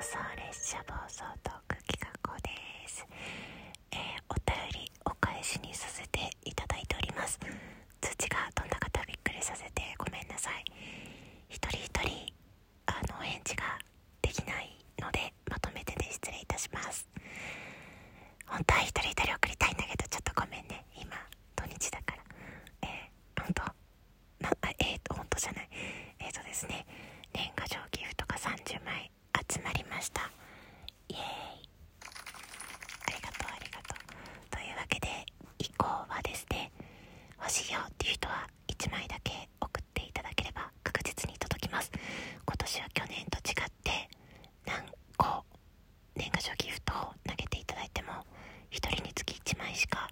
送列車暴走トーク企画です、えーお便りお返しにさせていただいております。通知が飛んだ方びっくりさせてごめんなさい。一人一人あのお返事ができないのでまとめてで失礼いたします。本当は一人一人送りたいんだけどちょっとごめんね。今土日だから。えー、本当なえーと本当じゃない。えーとですね。年賀状ギフトが30枚集まりましたイエーイありがとうありがとうというわけで以降はですねしいよっていう人は1枚だけ送っていただければ確実に届きます。今年は去年と違って何個年賀状ギフトを投げていただいても1人につき1枚しか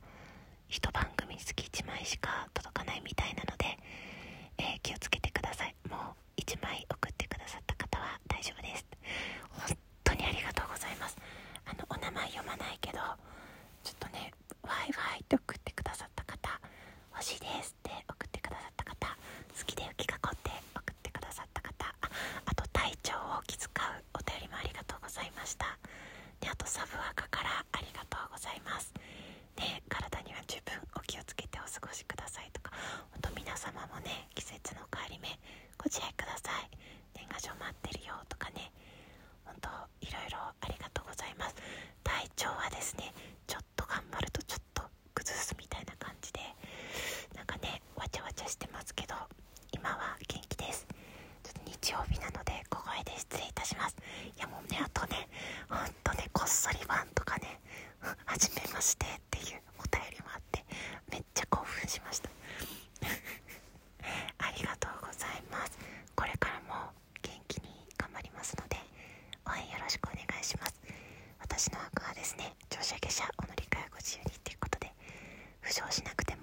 1番組につき1枚しか届かないみたいなので、えー気をつけてくださいもう1枚送ってくださった方は大丈夫です本当にありがとうございますあのお名前読まないけどちょっとねワイワイって送ってくださった方欲しいですって送ってくださった方好きで雪囲って送ってくださった方ああと体調を気遣うお便りもありがとうございました。であとサブワカからありがとうございます。ね体には十分お気をつけてお過ごしくださいとか本当皆様もね季節の変わり目ご自愛ください。年賀状待ってるよとかね本当いろいろありがとうございます。体調はですね今は元気です。ちょっと日曜日なので小声で失礼いたします。いやもうねあとねほんとねこっそりワンとかね初めましてっていうお便りもあってめっちゃ興奮しました。ありがとうございます。これからも元気に頑張りますので応援よろしくお願いします。私の枠はですね乗車下車お乗り換えご自由にということで負傷しなくても